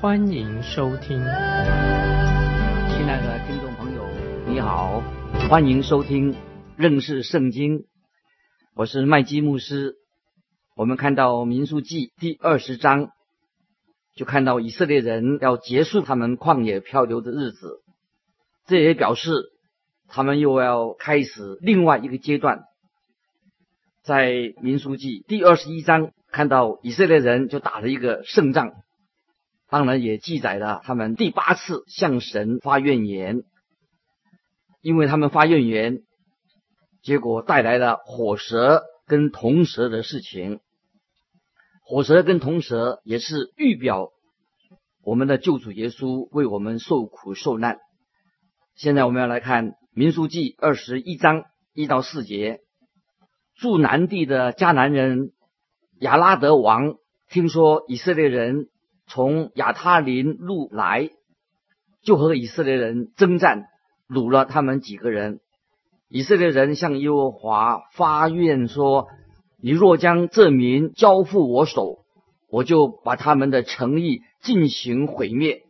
欢迎收听。亲爱的听众朋友，你好，欢迎收听认识圣经，我是麦基牧师。我们看到民数记第二十章，就看到以色列人要结束他们旷野漂流的日子，这也表示他们又要开始另外一个阶段。在民数记第二十一章看到以色列人就打了一个胜仗，当然也记载了他们第八次向神发怨言，因为他们发怨言，结果带来了火蛇跟铜蛇的事情。火蛇跟铜蛇也是预表我们的救主耶稣为我们受苦受难。现在我们要来看民书记二十一章一到四节。住南地的迦南人亚拉德王听说以色列人从亚他林路来，就和以色列人征战，掳了他们几个人。以色列人向耶和华发愿说。你若将这民交付我手，我就把他们的诚意进行毁灭。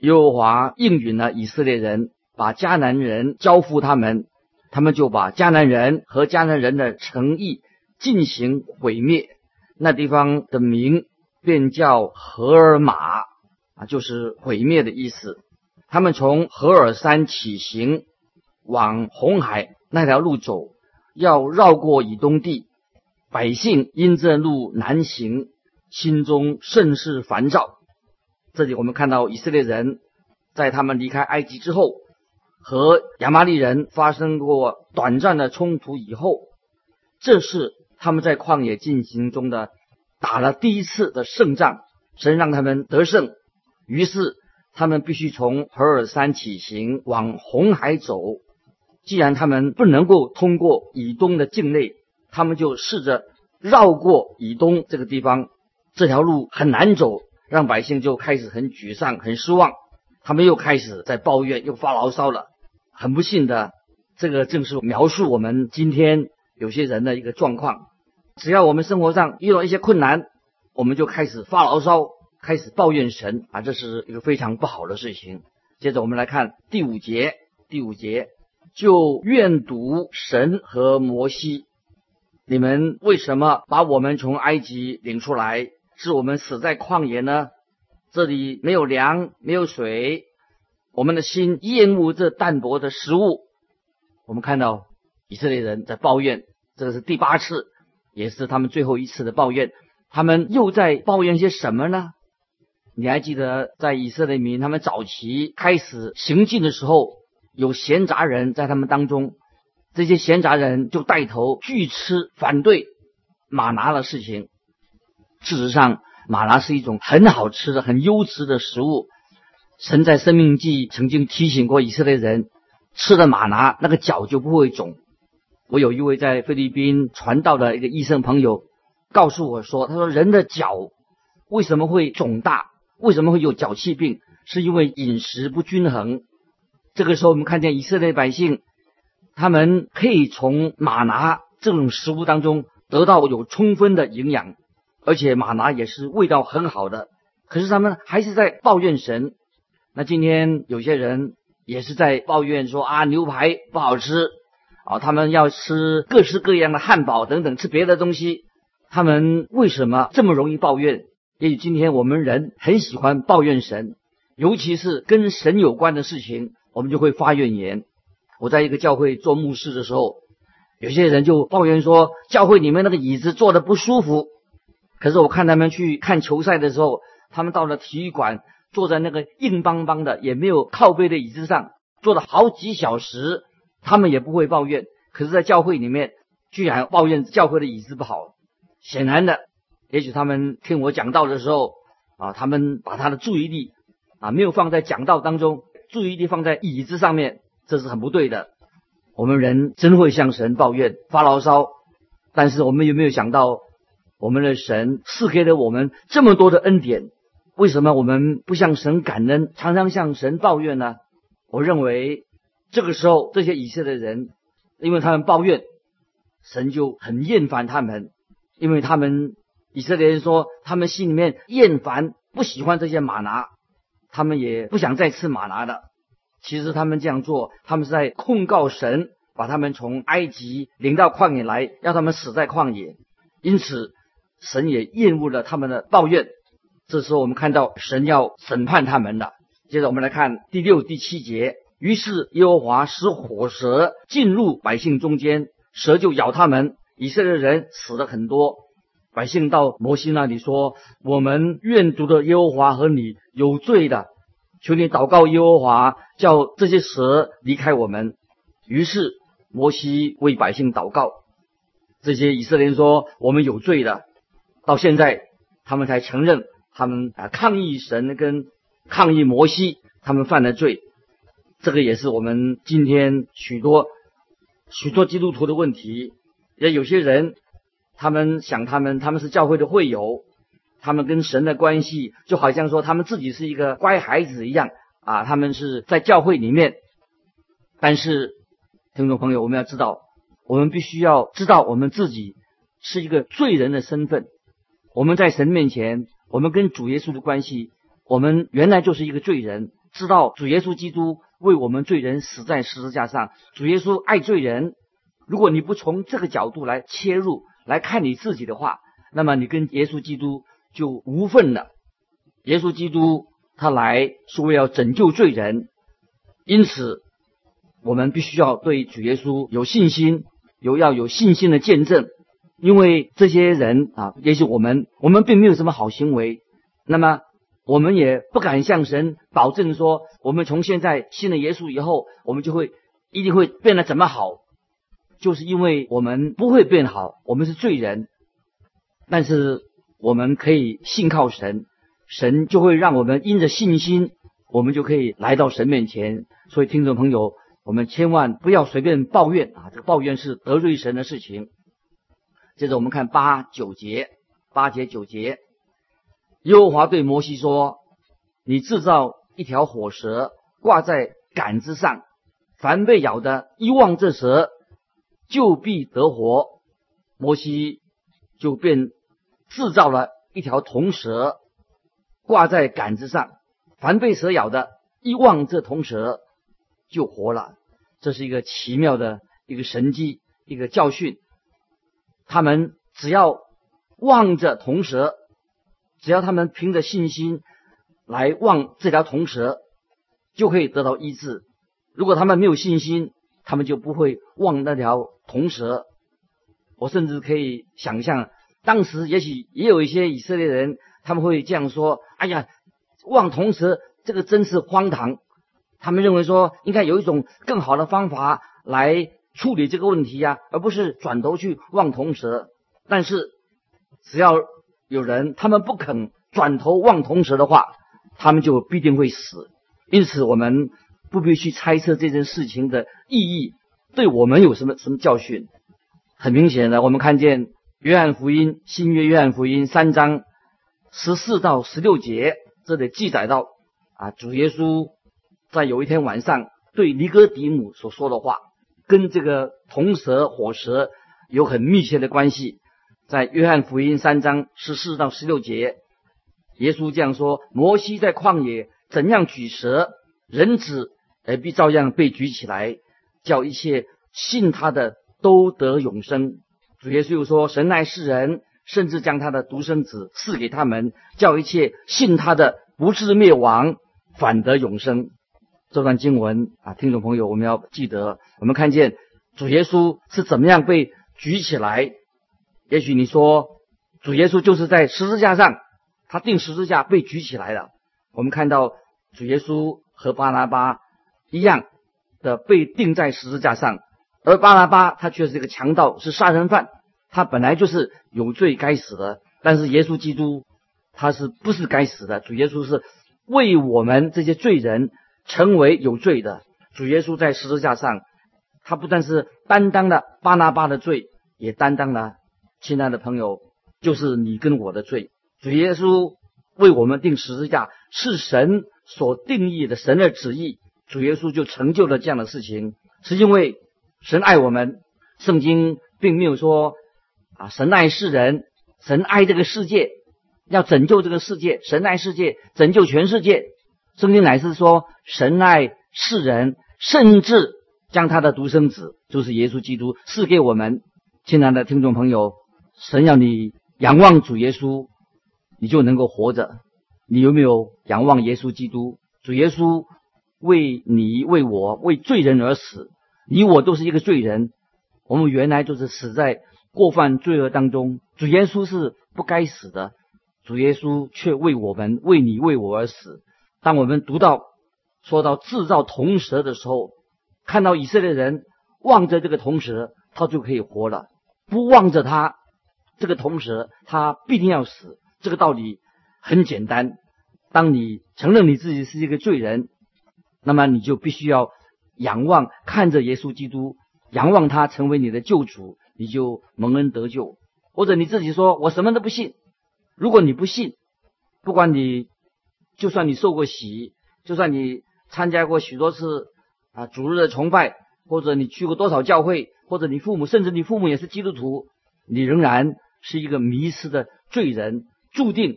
耶和华应允了以色列人，把迦南人交付他们，他们就把迦南人和迦南人的诚意进行毁灭。那地方的名便叫荷尔玛啊，就是毁灭的意思。他们从荷尔山起行，往红海那条路走，要绕过以东地。百姓因这路难行，心中甚是烦躁。这里我们看到以色列人在他们离开埃及之后，和亚玛利人发生过短暂的冲突以后，这是他们在旷野进行中的打了第一次的胜仗，神让他们得胜。于是他们必须从何尔山起行，往红海走。既然他们不能够通过以东的境内。他们就试着绕过以东这个地方，这条路很难走，让百姓就开始很沮丧、很失望。他们又开始在抱怨、又发牢骚了。很不幸的，这个正是描述我们今天有些人的一个状况。只要我们生活上遇到一些困难，我们就开始发牢骚，开始抱怨神啊，这是一个非常不好的事情。接着我们来看第五节，第五节就愿读神和摩西。你们为什么把我们从埃及领出来，致我们死在旷野呢？这里没有粮，没有水，我们的心厌恶这淡薄的食物。我们看到以色列人在抱怨，这个是第八次，也是他们最后一次的抱怨。他们又在抱怨些什么呢？你还记得在以色列民他们早期开始行进的时候，有闲杂人在他们当中。这些闲杂人就带头拒吃反对马拿的事情。事实上，马拿是一种很好吃的、很优质的食物。神在生命记曾经提醒过以色列人，吃了马拿，那个脚就不会肿。我有一位在菲律宾传道的一个医生朋友告诉我说：“他说人的脚为什么会肿大？为什么会有脚气病？是因为饮食不均衡。”这个时候，我们看见以色列百姓。他们可以从马拿这种食物当中得到有充分的营养，而且马拿也是味道很好的。可是他们还是在抱怨神。那今天有些人也是在抱怨说啊，牛排不好吃啊，他们要吃各式各样的汉堡等等，吃别的东西。他们为什么这么容易抱怨？也许今天我们人很喜欢抱怨神，尤其是跟神有关的事情，我们就会发怨言。我在一个教会做牧师的时候，有些人就抱怨说，教会里面那个椅子坐的不舒服。可是我看他们去看球赛的时候，他们到了体育馆，坐在那个硬邦邦的、也没有靠背的椅子上，坐了好几小时，他们也不会抱怨。可是，在教会里面，居然抱怨教会的椅子不好。显然的，也许他们听我讲道的时候，啊，他们把他的注意力啊，没有放在讲道当中，注意力放在椅子上面，这是很不对的。我们人真会向神抱怨发牢骚，但是我们有没有想到，我们的神赐给了我们这么多的恩典，为什么我们不向神感恩，常常向神抱怨呢？我认为这个时候这些以色列人，因为他们抱怨，神就很厌烦他们，因为他们以色列人说他们心里面厌烦。不喜欢这些马拿，他们也不想再吃马拿的。其实他们这样做，他们是在控告神，把他们从埃及领到旷野来，让他们死在旷野。因此，神也厌恶了他们的抱怨。这时候，我们看到神要审判他们了。接着，我们来看第六、第七节。于是，耶和华使火蛇进入百姓中间，蛇就咬他们，以色列人死了很多。百姓到摩西那里说：“我们愿读的耶和华和你有罪的，求你祷告耶和华，叫这些蛇离开我们。”于是摩西为百姓祷告。这些以色列人说：“我们有罪的。”到现在，他们才承认他们啊抗议神跟抗议摩西，他们犯了罪。这个也是我们今天许多许多基督徒的问题。也有些人。他们想，他们他们是教会的会友，他们跟神的关系就好像说他们自己是一个乖孩子一样啊。他们是在教会里面，但是听众朋友，我们要知道，我们必须要知道我们自己是一个罪人的身份。我们在神面前，我们跟主耶稣的关系，我们原来就是一个罪人。知道主耶稣基督为我们罪人死在十字架上，主耶稣爱罪人。如果你不从这个角度来切入，来看你自己的话，那么你跟耶稣基督就无份了。耶稣基督他来是为了拯救罪人，因此我们必须要对主耶稣有信心，有要有信心的见证。因为这些人啊，也许我们我们并没有什么好行为，那么我们也不敢向神保证说，我们从现在信了耶稣以后，我们就会一定会变得怎么好。就是因为我们不会变好，我们是罪人，但是我们可以信靠神，神就会让我们因着信心，我们就可以来到神面前。所以听众朋友，我们千万不要随便抱怨啊！这个抱怨是得罪神的事情。接着我们看八九节，八节九节，耶和华对摩西说：“你制造一条火蛇，挂在杆子上，凡被咬的，一望这蛇。”就必得活，摩西就便制造了一条铜蛇，挂在杆子上。凡被蛇咬的，一望这铜蛇就活了。这是一个奇妙的一个神迹，一个教训。他们只要望着铜蛇，只要他们凭着信心来望这条铜蛇，就可以得到医治。如果他们没有信心，他们就不会望那条。铜蛇，我甚至可以想象，当时也许也有一些以色列人，他们会这样说：“哎呀，望铜蛇，这个真是荒唐。”他们认为说，应该有一种更好的方法来处理这个问题呀，而不是转头去望铜蛇。但是，只要有人他们不肯转头望铜蛇的话，他们就必定会死。因此，我们不必去猜测这件事情的意义。对我们有什么什么教训？很明显的，我们看见约翰福音新约约翰福音三章十四到十六节，这里记载到啊，主耶稣在有一天晚上对尼哥底母所说的话，跟这个铜蛇火蛇有很密切的关系。在约翰福音三章十四到十六节，耶稣这样说：摩西在旷野怎样举蛇，人子也必照样被举起来。叫一切信他的都得永生。主耶稣又说：“神爱世人，甚至将他的独生子赐给他们，叫一切信他的不至灭亡，反得永生。”这段经文啊，听众朋友，我们要记得。我们看见主耶稣是怎么样被举起来。也许你说，主耶稣就是在十字架上，他钉十字架被举起来了。我们看到主耶稣和巴拿巴一样。的被钉在十字架上，而巴拉巴他却是一个强盗，是杀人犯，他本来就是有罪该死的。但是耶稣基督他是不是该死的？主耶稣是为我们这些罪人成为有罪的。主耶稣在十字架上，他不但是担当了巴拿巴的罪，也担当了，亲爱的朋友，就是你跟我的罪。主耶稣为我们定十字架，是神所定义的神的旨意。主耶稣就成就了这样的事情，是因为神爱我们。圣经并没有说啊，神爱世人，神爱这个世界，要拯救这个世界，神爱世界，拯救全世界。圣经乃是说神爱世人。甚至将他的独生子，就是耶稣基督，赐给我们。亲爱的听众朋友，神要你仰望主耶稣，你就能够活着。你有没有仰望耶稣基督？主耶稣为你、为我、为罪人而死，你我都是一个罪人。我们原来就是死在过犯罪恶当中。主耶稣是不该死的，主耶稣却为我们、为你、为我而死。当我们读到。说到制造铜蛇的时候，看到以色列人望着这个铜蛇，他就可以活了；不望着他，这个同时他必定要死。这个道理很简单。当你承认你自己是一个罪人，那么你就必须要仰望，看着耶稣基督，仰望他成为你的救主，你就蒙恩得救。或者你自己说我什么都不信，如果你不信，不管你就算你受过洗，就算你。参加过许多次啊主日的崇拜，或者你去过多少教会，或者你父母，甚至你父母也是基督徒，你仍然是一个迷失的罪人，注定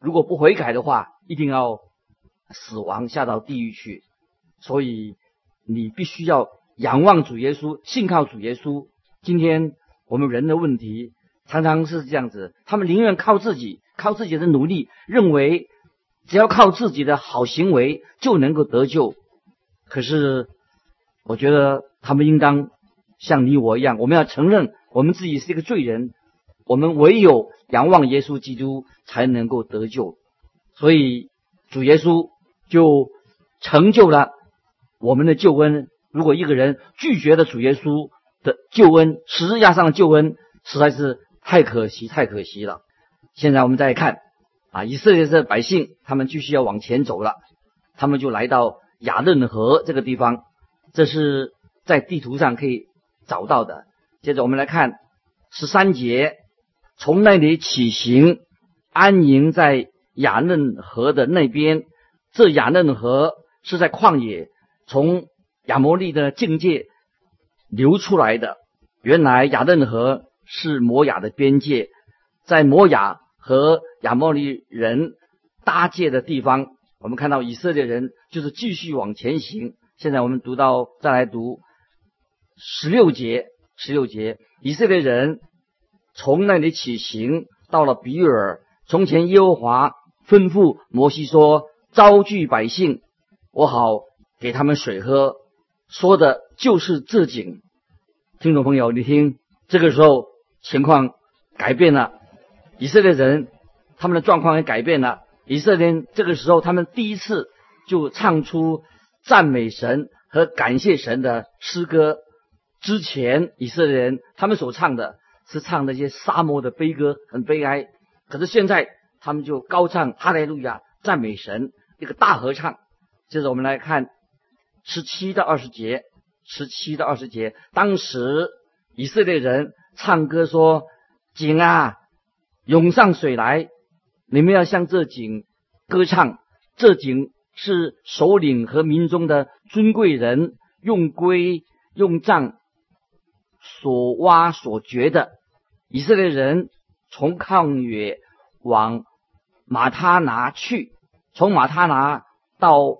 如果不悔改的话，一定要死亡下到地狱去。所以你必须要仰望主耶稣，信靠主耶稣。今天我们人的问题常常是这样子，他们宁愿靠自己，靠自己的努力，认为。只要靠自己的好行为就能够得救，可是我觉得他们应当像你我一样，我们要承认我们自己是一个罪人，我们唯有仰望耶稣基督才能够得救。所以主耶稣就成就了我们的救恩。如果一个人拒绝了主耶稣的救恩，十字架上的救恩实在是太可惜，太可惜了。现在我们再看。啊，以色列的百姓，他们继续要往前走了，他们就来到雅嫩河这个地方，这是在地图上可以找到的。接着我们来看十三节，从那里起行，安营在雅嫩河的那边。这雅嫩河是在旷野，从亚摩利的境界流出来的。原来雅嫩河是摩亚的边界，在摩亚。和亚摩利人搭界的地方，我们看到以色列人就是继续往前行。现在我们读到，再来读十六节，十六节，以色列人从那里起行，到了比尔。从前耶和华吩咐摩西说：“招聚百姓，我好给他们水喝。”说的就是这景。听众朋友，你听，这个时候情况改变了。以色列人他们的状况也改变了。以色列人这个时候，他们第一次就唱出赞美神和感谢神的诗歌。之前以色列人他们所唱的是唱那些沙漠的悲歌，很悲哀。可是现在他们就高唱哈利路亚，赞美神，一个大合唱。接着我们来看十七到二十节，十七到二十节，当时以色列人唱歌说：“井啊！”涌上水来，你们要向这井歌唱。这井是首领和民中的尊贵人用龟用杖所挖所掘的。以色列人从抗野往马他拿去，从马他拿到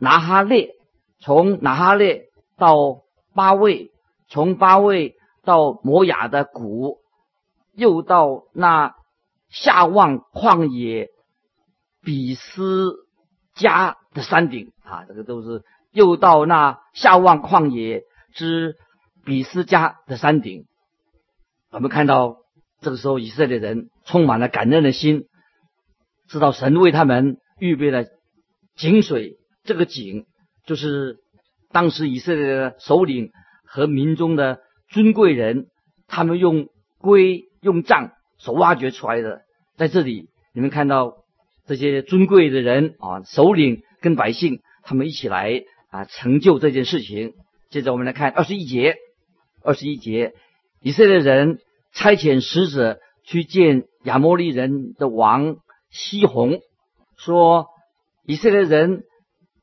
拿哈列，从拿哈列到巴位，从巴位到摩雅的谷。又到那下望旷野比斯加的山顶啊，这个都是又到那下望旷野之比斯加的山顶。我们看到这个时候，以色列人充满了感恩的心，知道神为他们预备了井水。这个井就是当时以色列的首领和民中的尊贵人，他们用龟。用杖所挖掘出来的，在这里你们看到，这些尊贵的人啊，首领跟百姓，他们一起来啊成就这件事情。接着我们来看二十一节，二十一节，以色列人差遣使者去见亚摩利人的王西宏，说以色列人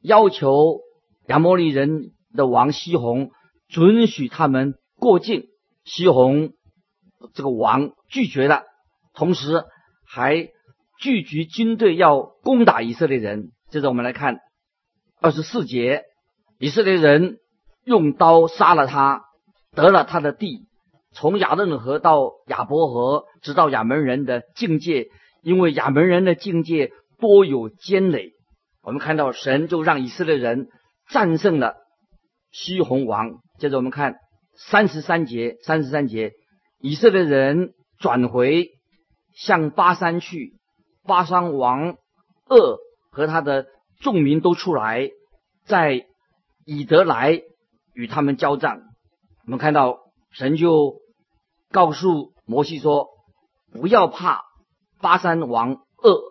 要求亚摩利人的王西宏准许他们过境，西宏这个王拒绝了，同时还聚集军队要攻打以色列人。接着我们来看二十四节，以色列人。用刀杀了他，得了他的地，从雅嫩河到亚伯河，直到亚门人的境界。因为亚门人的境界多有坚垒，我们看到神就让以色列人战胜了西红王。接着我们看三十三节，三十三节，以色列人转回向巴山去，巴山王恶和他的众民都出来，在以德来。与他们交战，我们看到神就告诉摩西说：“不要怕巴山王恶，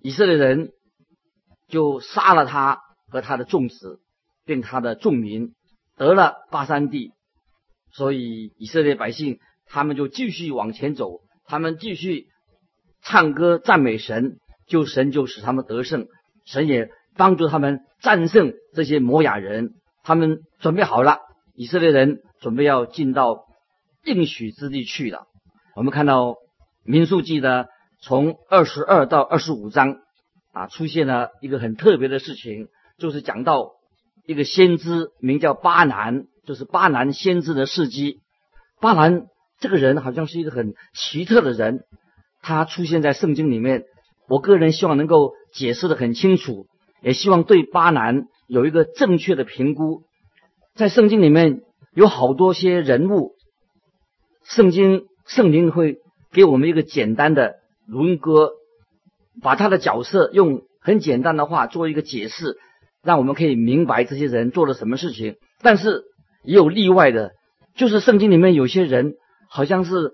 以色列人就杀了他和他的众子，并他的众民，得了巴山地。所以以色列百姓他们就继续往前走，他们继续唱歌赞美神，就神就使他们得胜，神也帮助他们战胜这些摩亚人。”他们准备好了，以色列人准备要进到应许之地去了。我们看到民数记的从二十二到二十五章啊，出现了一个很特别的事情，就是讲到一个先知名叫巴南，就是巴南先知的事迹。巴南这个人好像是一个很奇特的人，他出现在圣经里面。我个人希望能够解释的很清楚，也希望对巴南。有一个正确的评估，在圣经里面有好多些人物，圣经圣灵会给我们一个简单的轮廓，把他的角色用很简单的话做一个解释，让我们可以明白这些人做了什么事情。但是也有例外的，就是圣经里面有些人好像是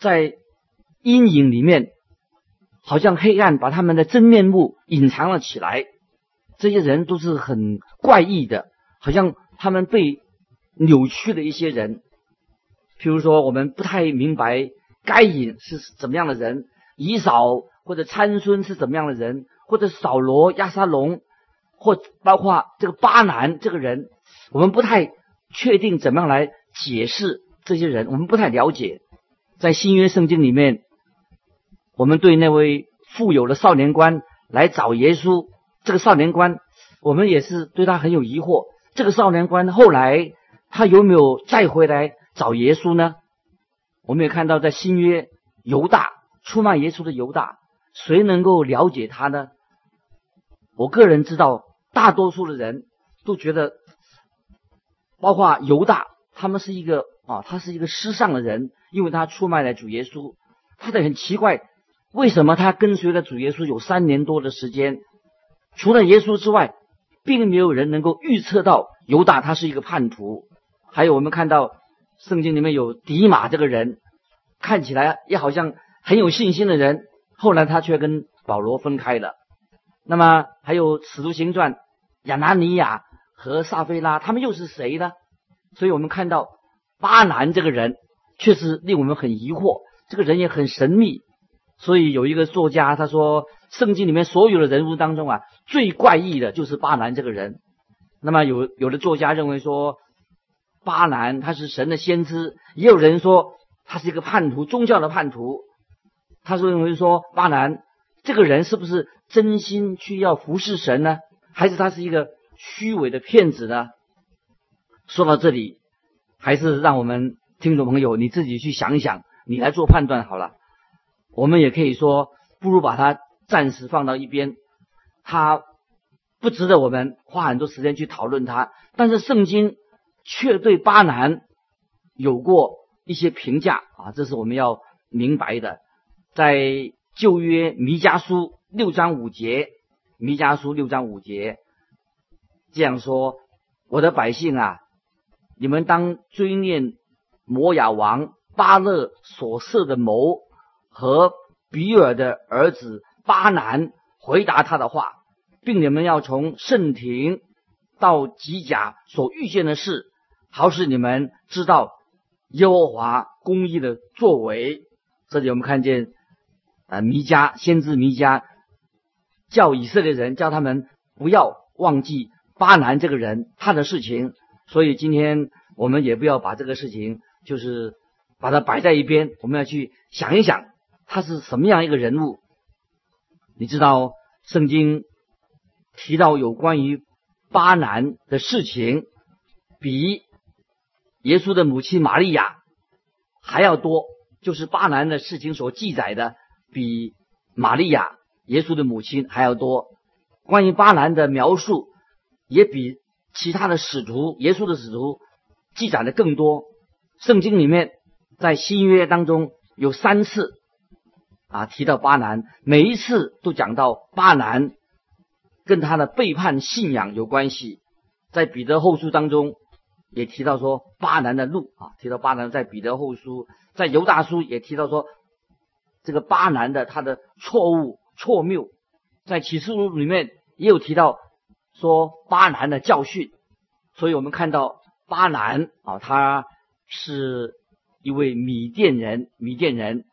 在阴影里面，好像黑暗把他们的真面目隐藏了起来。这些人都是很怪异的，好像他们被扭曲的一些人。譬如说，我们不太明白该隐是怎么样的人，以扫或者参孙是怎么样的人，或者扫罗、亚沙龙，或包括这个巴南这个人，我们不太确定怎么样来解释这些人，我们不太了解。在新约圣经里面，我们对那位富有的少年官来找耶稣。这个少年官，我们也是对他很有疑惑。这个少年官后来他有没有再回来找耶稣呢？我们也看到，在新约犹大出卖耶稣的犹大，谁能够了解他呢？我个人知道，大多数的人都觉得，包括犹大，他们是一个啊，他是一个失丧的人，因为他出卖了主耶稣。他的很奇怪，为什么他跟随了主耶稣有三年多的时间？除了耶稣之外，并没有人能够预测到犹大他是一个叛徒。还有我们看到圣经里面有迪马这个人，看起来也好像很有信心的人，后来他却跟保罗分开了。那么还有使徒行传亚拿尼亚和撒菲拉，他们又是谁呢？所以我们看到巴南这个人确实令我们很疑惑，这个人也很神秘。所以有一个作家他说。圣经里面所有的人物当中啊，最怪异的就是巴兰这个人。那么有有的作家认为说，巴兰他是神的先知，也有人说他是一个叛徒，宗教的叛徒。他是认为说巴兰这个人是不是真心去要服侍神呢？还是他是一个虚伪的骗子呢？说到这里，还是让我们听众朋友你自己去想一想，你来做判断好了。我们也可以说，不如把他。暂时放到一边，他不值得我们花很多时间去讨论他。但是圣经却对巴南有过一些评价啊，这是我们要明白的。在旧约弥迦书六章五节，弥迦书六章五节这样说：“我的百姓啊，你们当追念摩亚王巴勒所设的谋和比尔的儿子。”巴南回答他的话，并你们要从圣庭到吉甲所遇见的事，好使你们知道耶和华公义的作为。这里我们看见啊，弥迦先知弥迦叫以色列人，叫他们不要忘记巴南这个人他的事情。所以今天我们也不要把这个事情就是把它摆在一边，我们要去想一想他是什么样一个人物。你知道圣经提到有关于巴南的事情，比耶稣的母亲玛利亚还要多。就是巴南的事情所记载的，比玛利亚耶稣的母亲还要多。关于巴南的描述，也比其他的使徒耶稣的使徒记载的更多。圣经里面在新约当中有三次。啊，提到巴南，每一次都讲到巴南跟他的背叛信仰有关系。在彼得后书当中也提到说巴南的路啊，提到巴南在彼得后书，在犹大书也提到说这个巴南的他的错误错谬，在启示录里面也有提到说巴南的教训。所以我们看到巴南啊，他是一位米甸人，米甸人，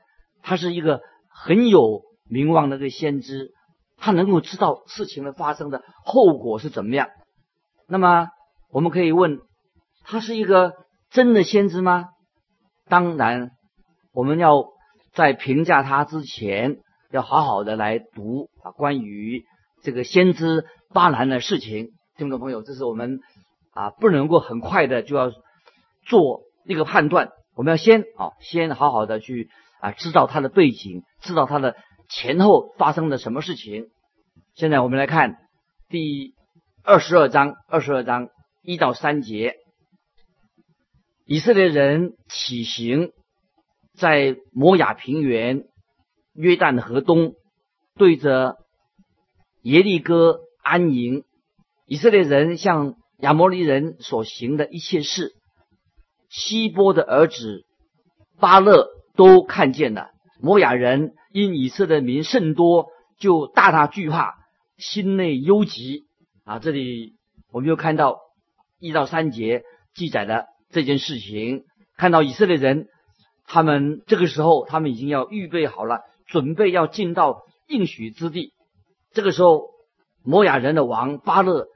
他是一个。很有名望的一个先知，他能够知道事情的发生的后果是怎么样。那么我们可以问，他是一个真的先知吗？当然，我们要在评价他之前，要好好的来读啊，关于这个先知巴兰的事情。听众朋友，这是我们啊不能够很快的就要做一个判断，我们要先啊先好好的去。啊，知道他的背景，知道他的前后发生了什么事情。现在我们来看第二十二章，二十二章一到三节，以色列人起行，在摩亚平原、约旦河东，对着耶利哥安营。以色列人向亚摩利人所行的一切事，希波的儿子巴勒。都看见了，摩亚人因以色列民甚多，就大大惧怕，心内忧急啊！这里我们又看到一到三节记载的这件事情，看到以色列人，他们这个时候他们已经要预备好了，准备要进到应许之地。这个时候，摩亚人的王巴勒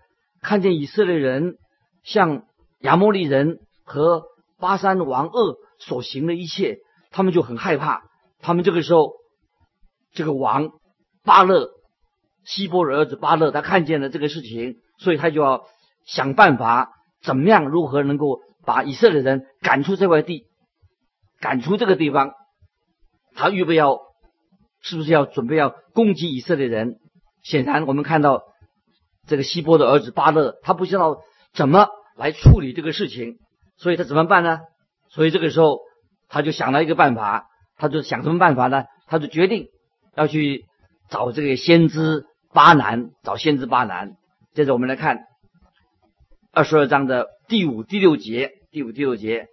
看见以色列人向亚摩利人和巴山王恶所行的一切。他们就很害怕，他们这个时候，这个王巴勒希波的儿子巴勒，他看见了这个事情，所以他就要想办法，怎么样如何能够把以色列人赶出这块地，赶出这个地方。他预备要，是不是要准备要攻击以色列人？显然，我们看到这个希波的儿子巴勒，他不知道怎么来处理这个事情，所以他怎么办呢？所以这个时候。他就想了一个办法，他就想什么办法呢？他就决定要去找这个先知巴南，找先知巴南。接着我们来看二十二章的第五、第六节，第五、第六节，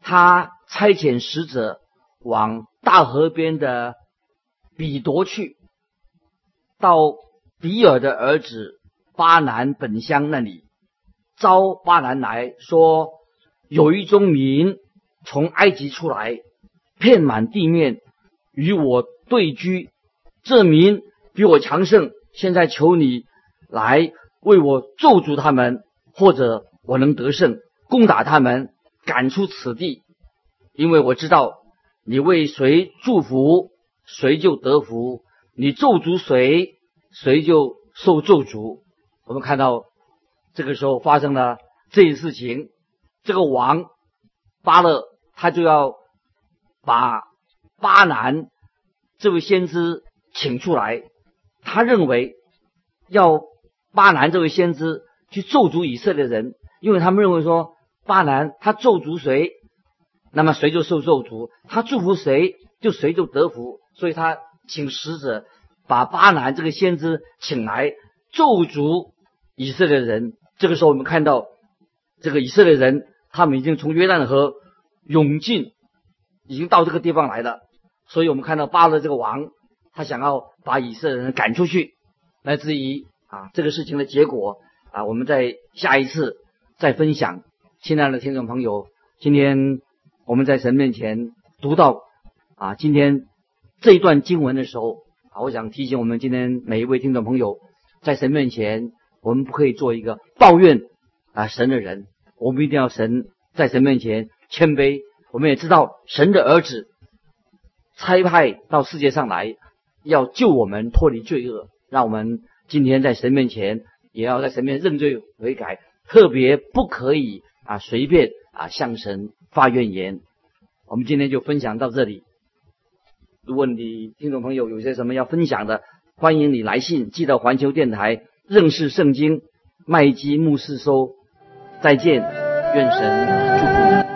他差遣使者往大河边的比夺去，到比尔的儿子巴南本乡那里，招巴南来说，有一宗民。从埃及出来，遍满地面，与我对居。这民比我强盛，现在求你来为我咒诅他们，或者我能得胜，攻打他们，赶出此地。因为我知道，你为谁祝福，谁就得福；你咒诅谁，谁就受咒诅。我们看到这个时候发生了这一事情，这个王巴勒。他就要把巴南这位先知请出来，他认为要巴南这位先知去咒诅以色列人，因为他们认为说巴南他咒诅谁，那么谁就受咒诅；他祝福谁，就谁就得福。所以他请使者把巴南这个先知请来咒诅以色列人。这个时候，我们看到这个以色列人，他们已经从约旦河。涌进，已经到这个地方来了，所以我们看到巴勒这个王，他想要把以色列人赶出去。来自于啊这个事情的结果啊，我们在下一次再分享。亲爱的听众朋友，今天我们在神面前读到啊今天这一段经文的时候啊，我想提醒我们今天每一位听众朋友，在神面前，我们不可以做一个抱怨啊神的人，我们一定要神在神面前谦卑。我们也知道神的儿子差派到世界上来，要救我们脱离罪恶。让我们今天在神面前，也要在神面前认罪悔改，特别不可以啊随便啊向神发怨言。我们今天就分享到这里。如果你听众朋友有些什么要分享的，欢迎你来信寄到环球电台认识圣经麦基牧师收。再见，愿神祝福你。